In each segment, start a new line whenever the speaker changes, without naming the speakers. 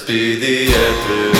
be the epitaph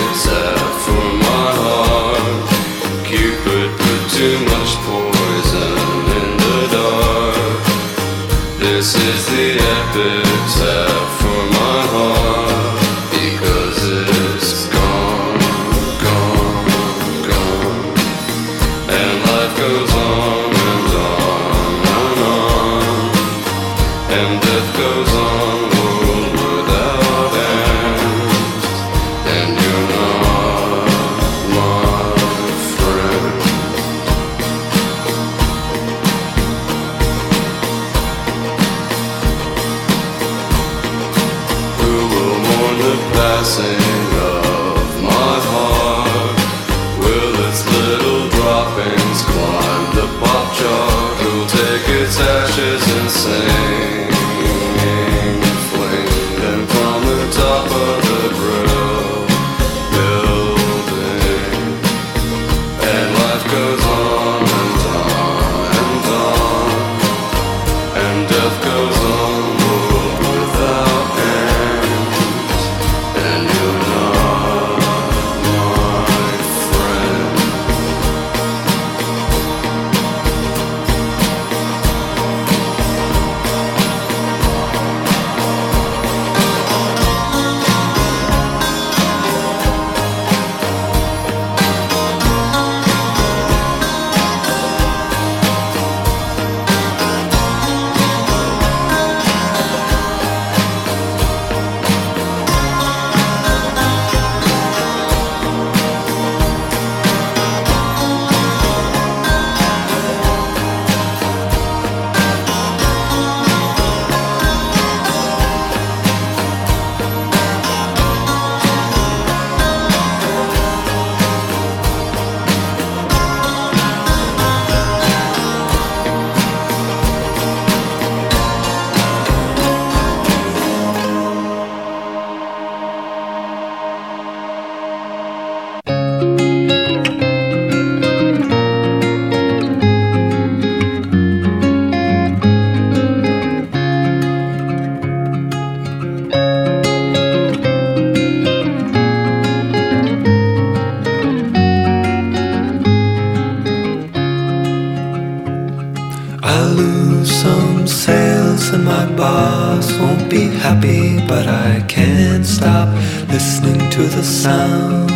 won't be happy, but I can't stop listening to the sound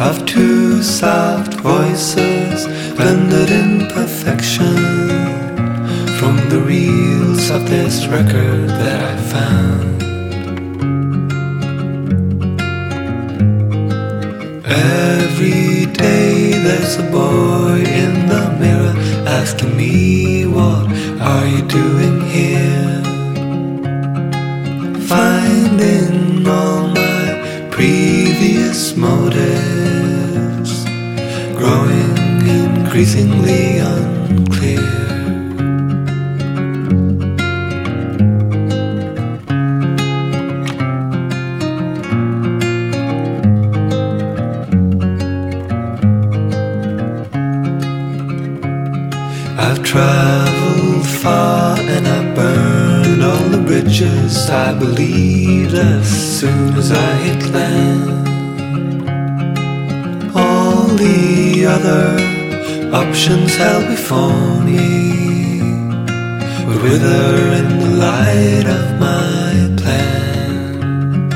of two soft voices blended in perfection from the reels of this record that I found. Every day there's a boy in the mirror asking me, What are you doing here? Finding all my previous motives. Growing increasingly I believed as soon as I hit land. All the other options held before me would wither in the light of my plan.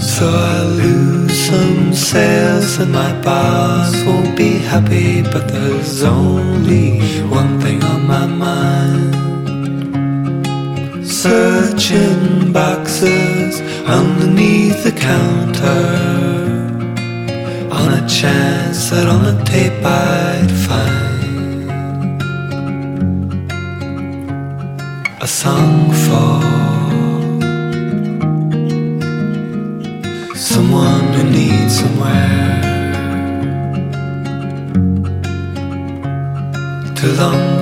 So I lose some sales and my boss won't be happy, but there's only one thing on my mind. Searching boxes underneath the counter. On a chance that on the tape I'd find a song for someone who needs somewhere
to long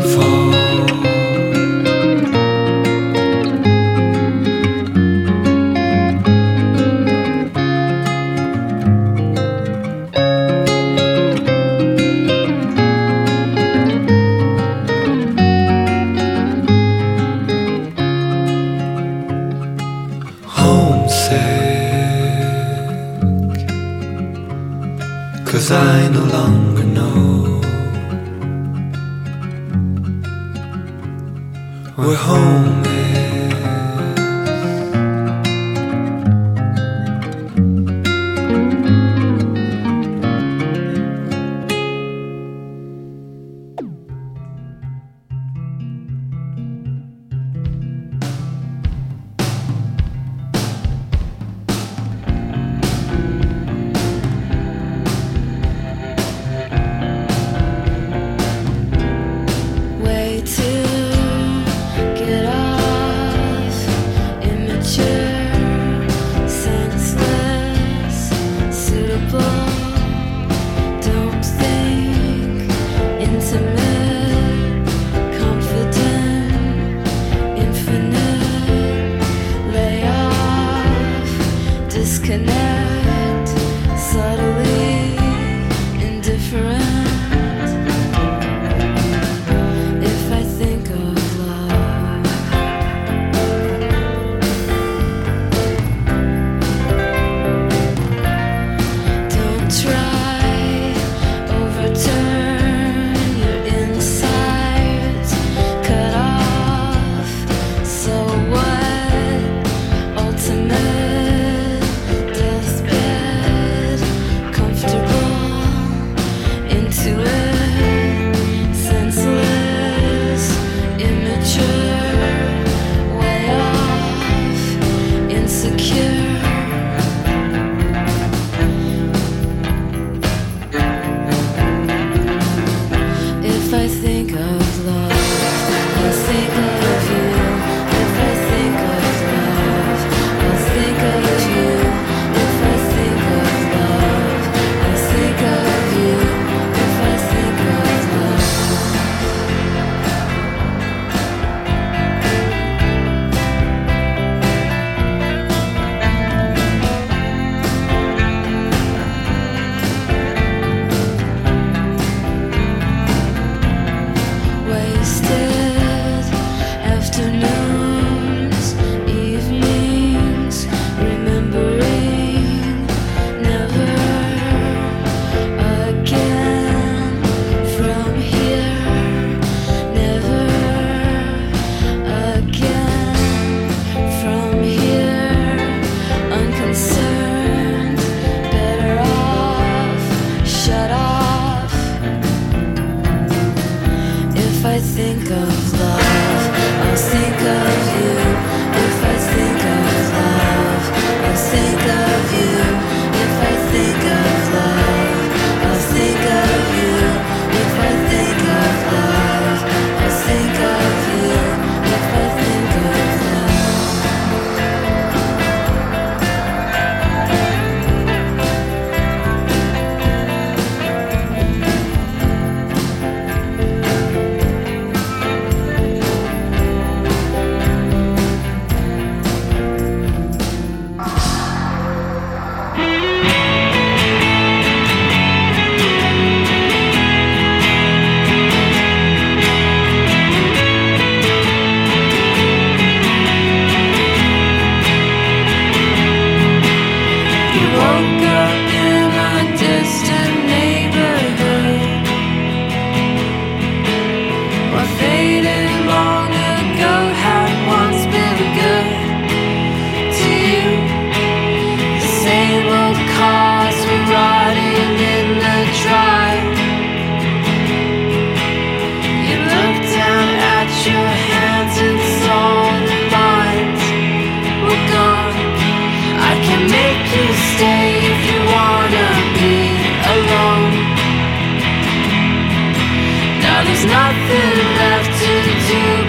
There's nothing
left to
do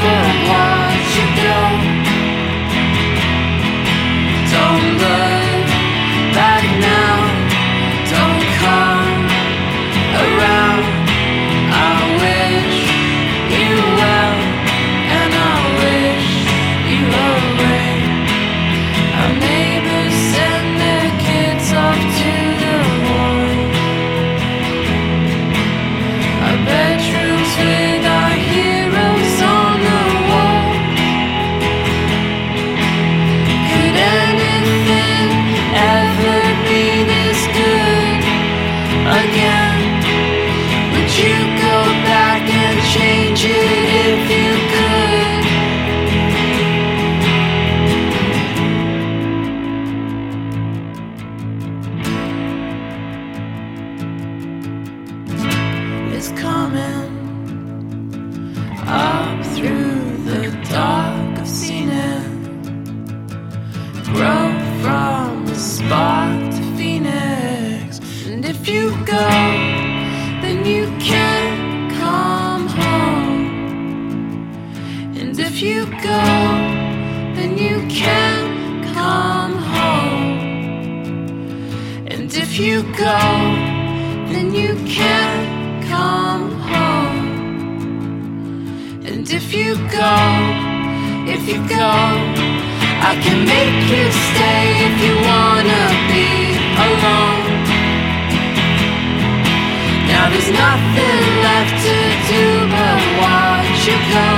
left to do but watch you go.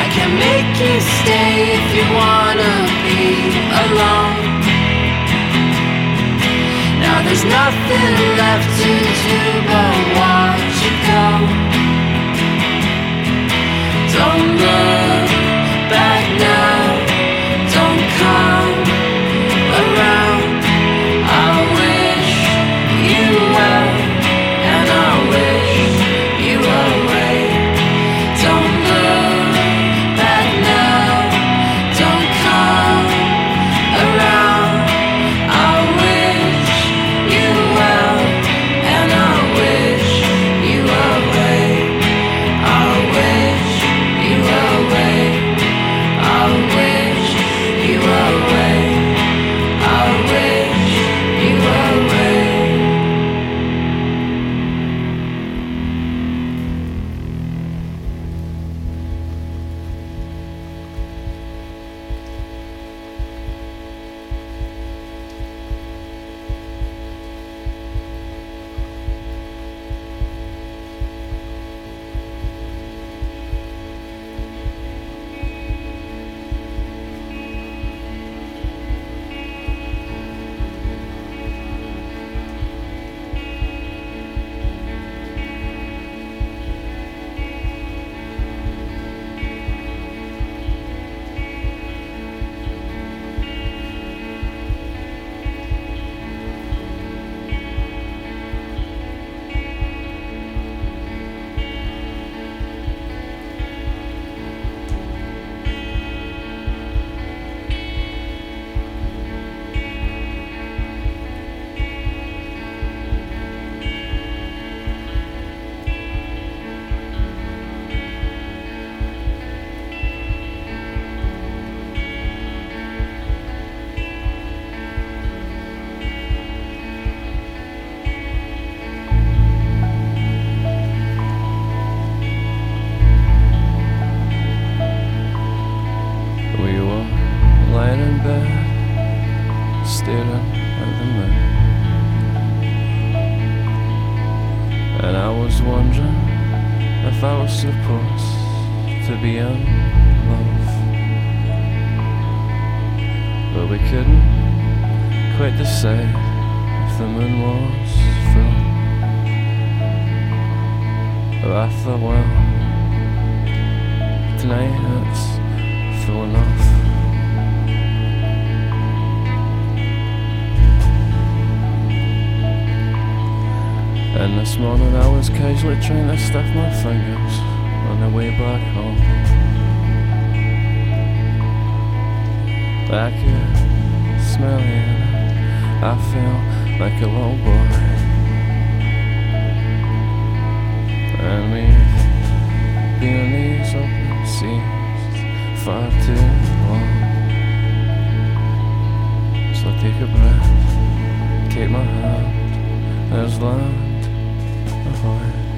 I can make you stay if you wanna be alone. Now there's nothing left to do but watch you go. Don't look back now.
my hand, there's land
behind.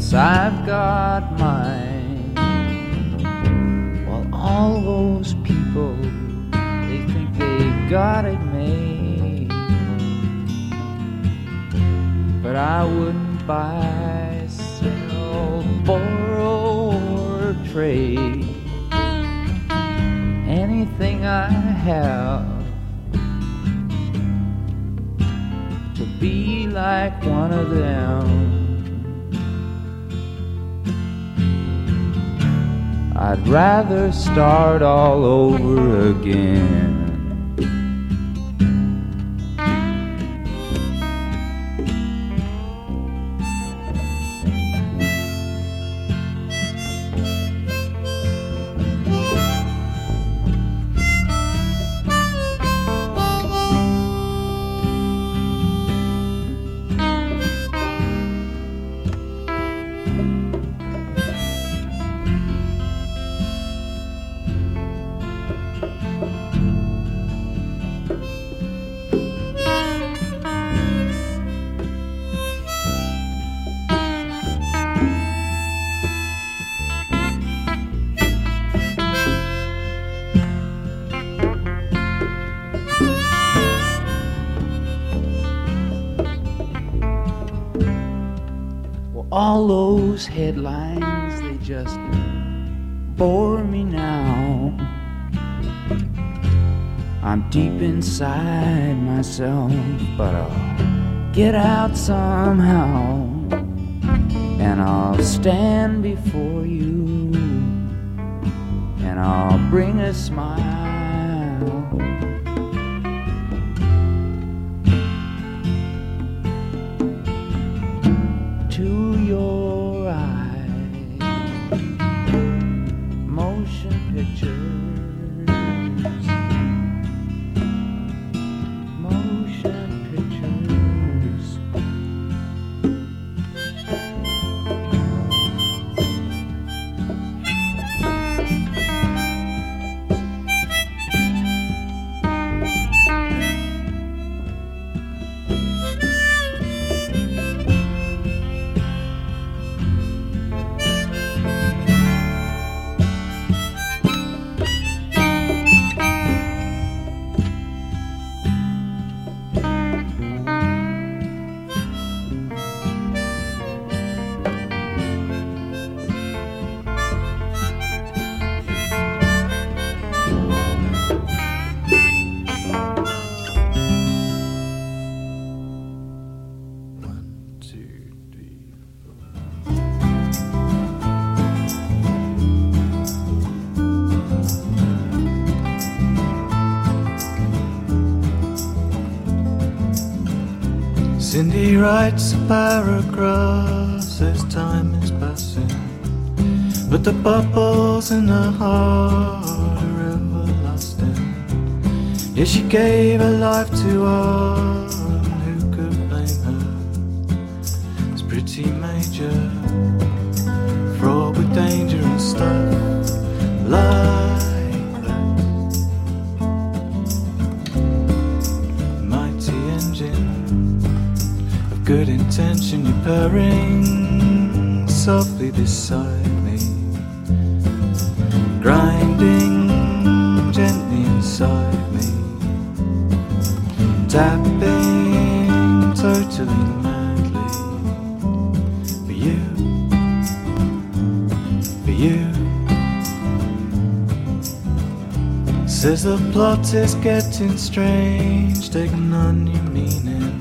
Yes, I've got mine. While all those people, they think they've got it made. But I wouldn't buy, sell, borrow, or trade anything I have to be like one of them. I'd rather start all over again. Headlines, they just bore me now. I'm deep inside myself, but I'll get out somehow. And I'll stand before you, and I'll bring a smile.
Writes a paragraph, as time is passing, but the bubbles in her heart are everlasting. Yeah, she gave her life to one who could blame her. It's pretty major, softly beside me, grinding gently inside me, tapping totally madly for you, for you. Says the plot is getting strange, taking on new meaning,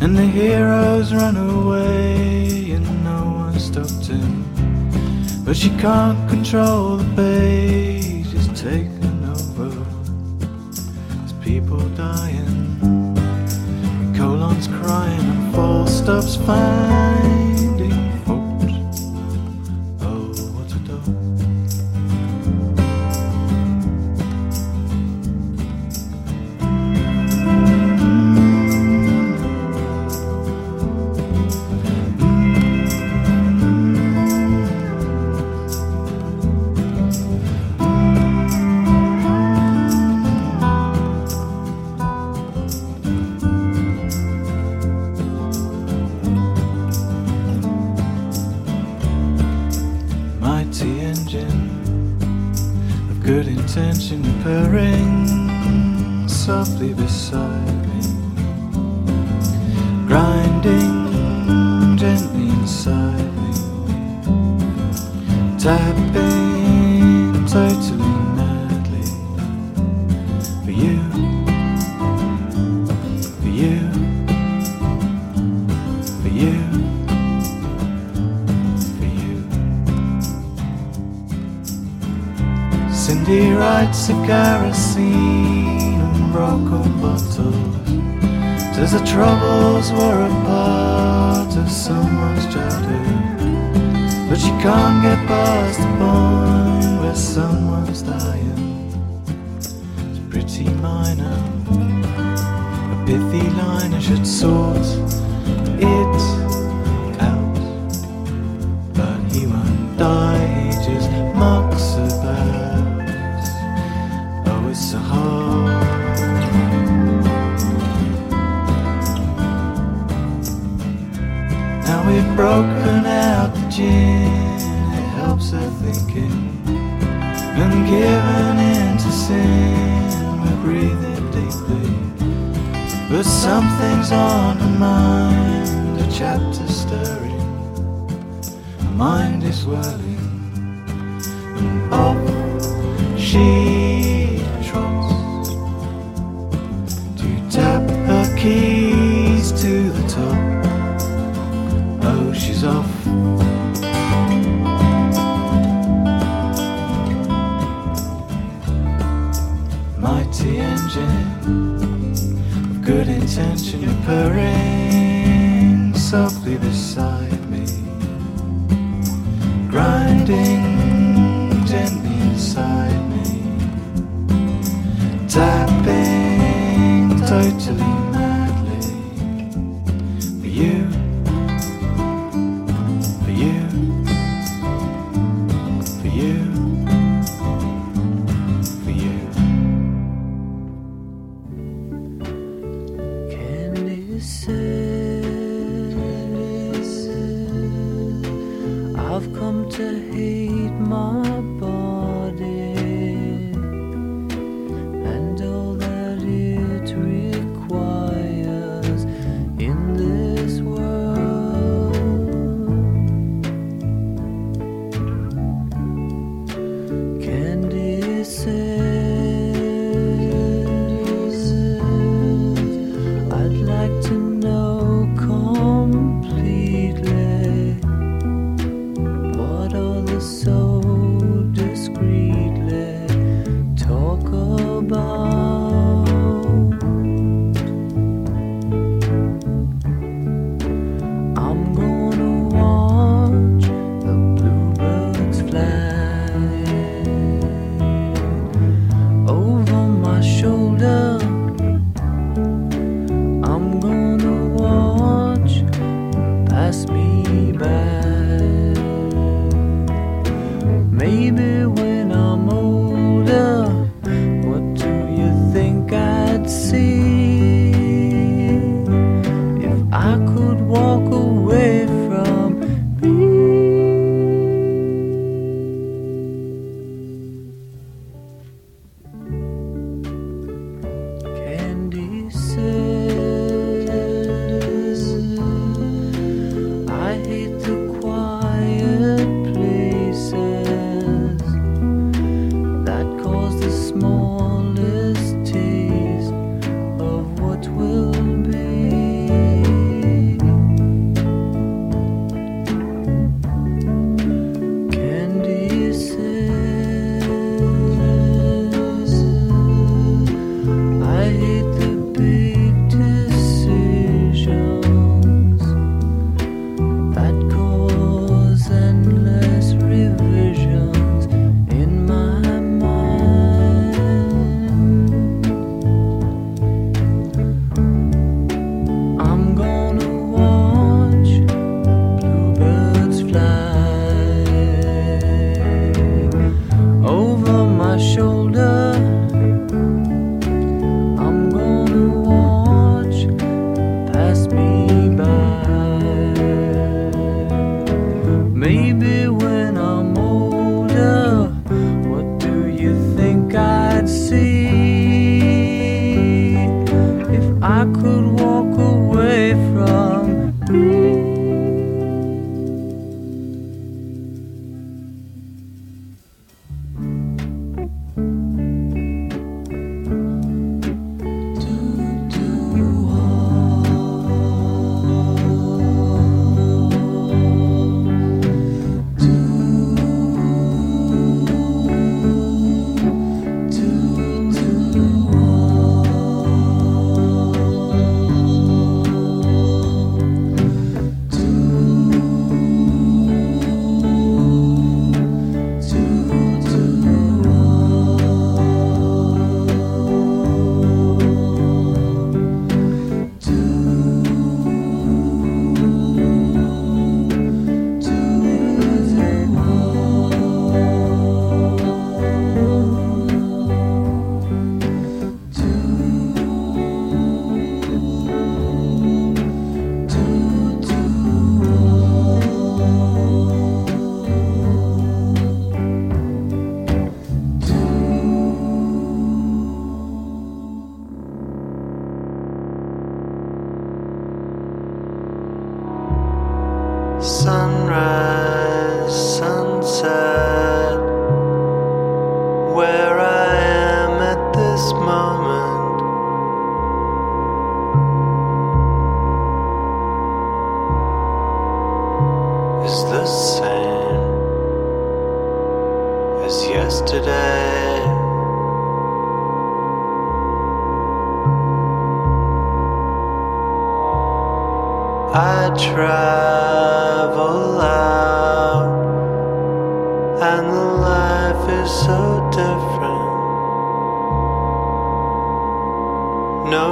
and the heroes run away. she can't control the pain. Of kerosene and broken a bottle. The troubles were a part of someone's childhood. But you can't get past the point where someone's dying. It's pretty minor, a pithy line I should soar. good intention purring softly beside me, grinding gently inside me, tapping.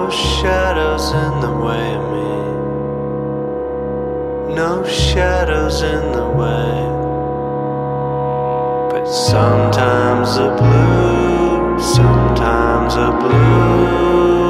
No shadows in the way of me. No shadows in the way. But sometimes the blue, sometimes the blue.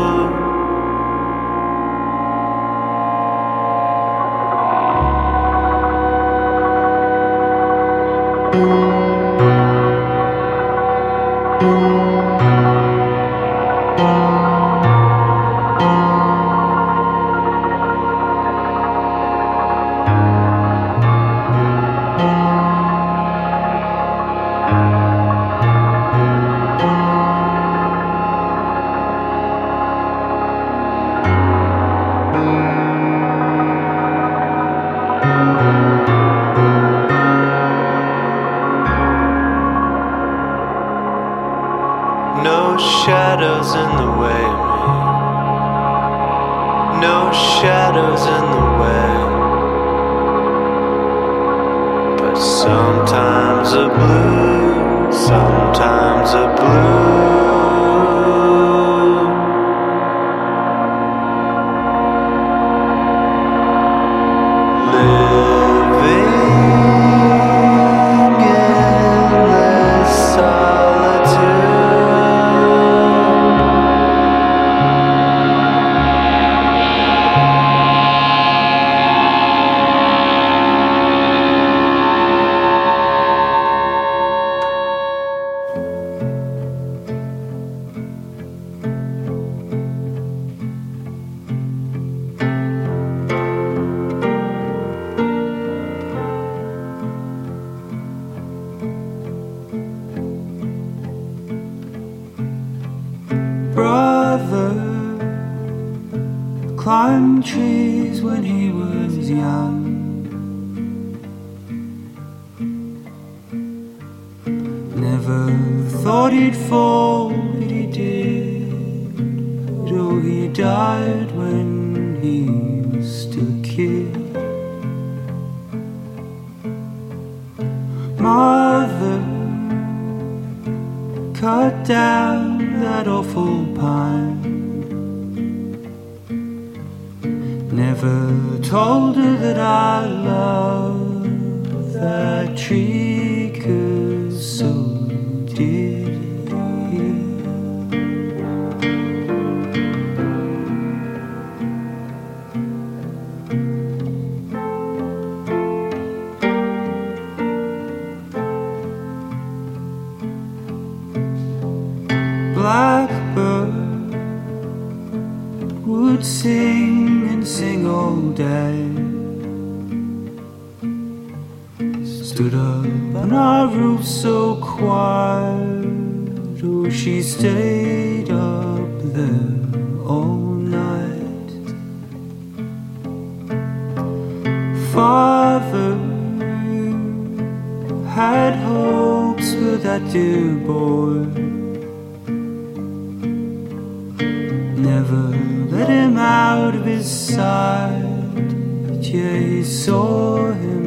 Had hopes for that dear boy. Never let him out of his sight. Yeah, he saw him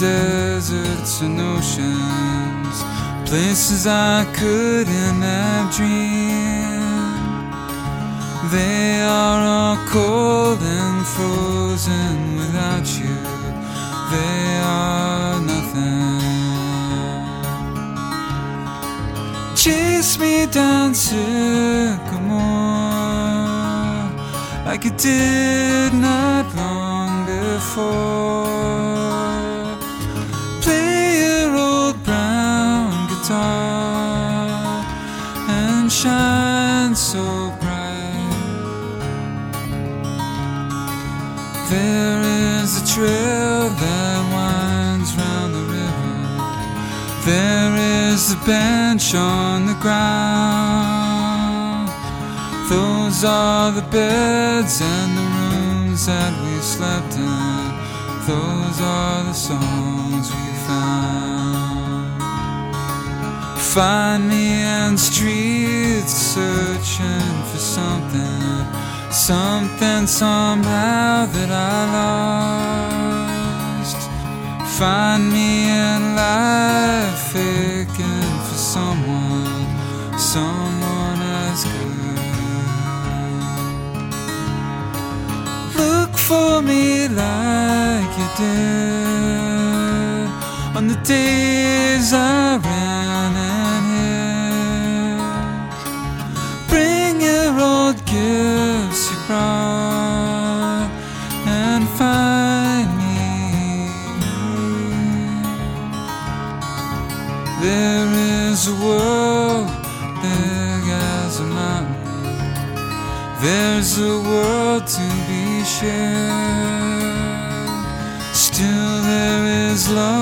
deserts and oceans, places I couldn't have dreamed. They are all cold and frozen without you. They are nothing. Chase me down Sycamore like you did not long before. Is a bench on the ground. Those are the beds and the rooms that we slept in. Those are the songs we found. Find me in streets searching for something, something somehow that I lost. Find me in life someone, someone as good. Look for me like you did on the days I ran
a world to be shared. Still, there is love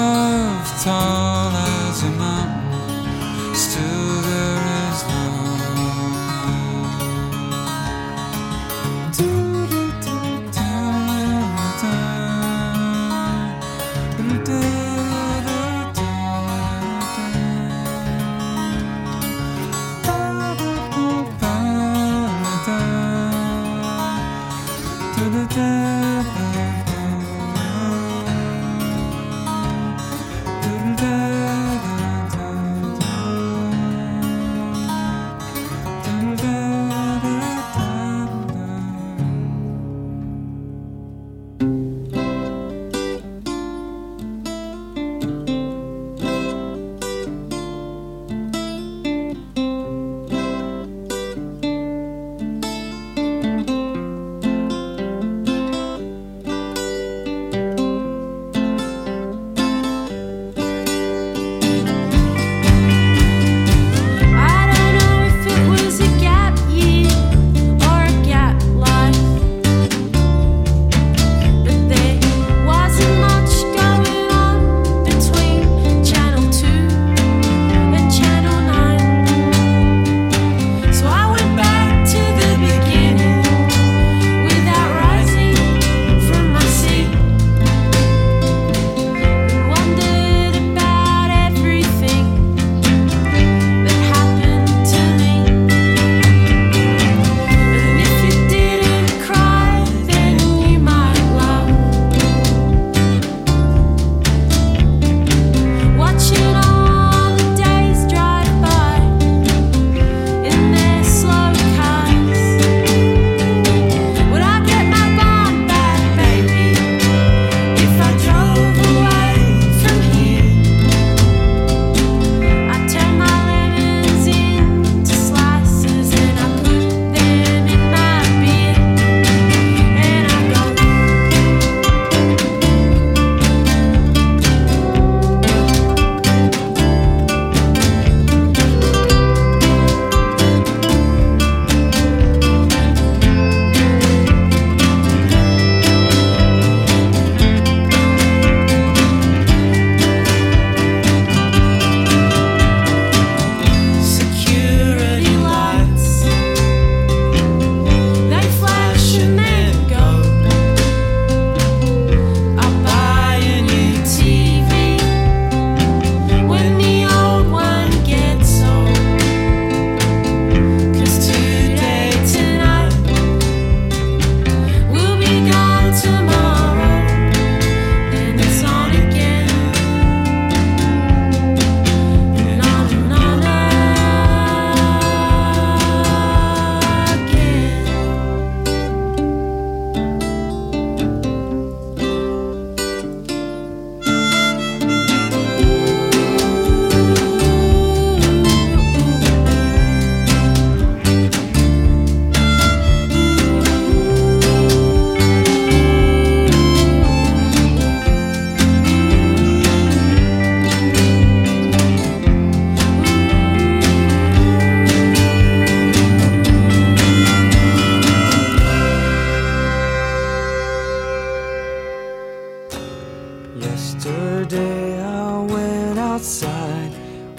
Yesterday I went outside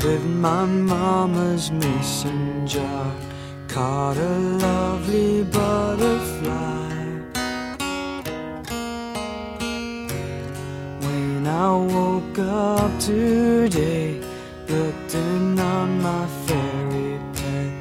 with my mama's mason jar. Caught a lovely butterfly. When I woke up today, looked in on my fairy pet.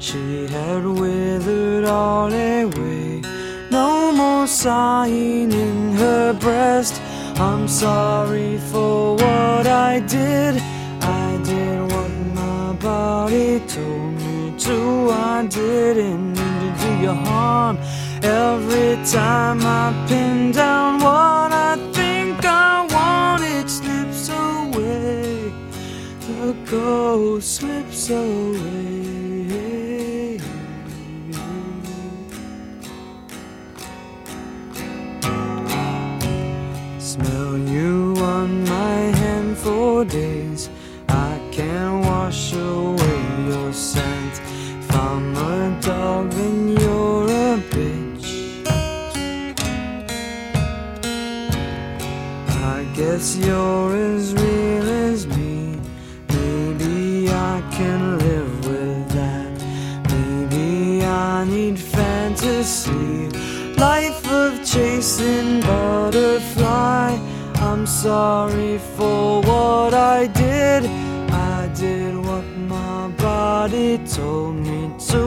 She had withered all away. No more sighing in her breast. I'm sorry for what I did. I did what my body told me to. I didn't mean to do you harm. Every time I pin down what I think I want, it slips away. The ghost slips away. Days. I can't wash away your scent. If I'm a dog, then you're a bitch. I guess you're as real as me. Maybe I can live with that. Maybe I need fantasy. Life of chasing butterfly. I'm sorry for what I did. I did what my body told me to.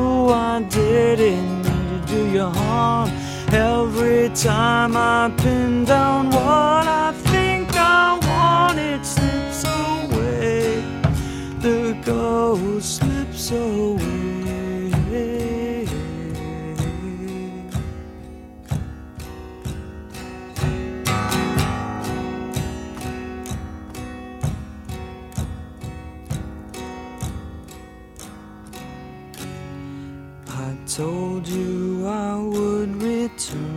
I didn't mean to do you harm. Every time I pin down what I think I want, it slips away. The ghost slips away. Told you I would return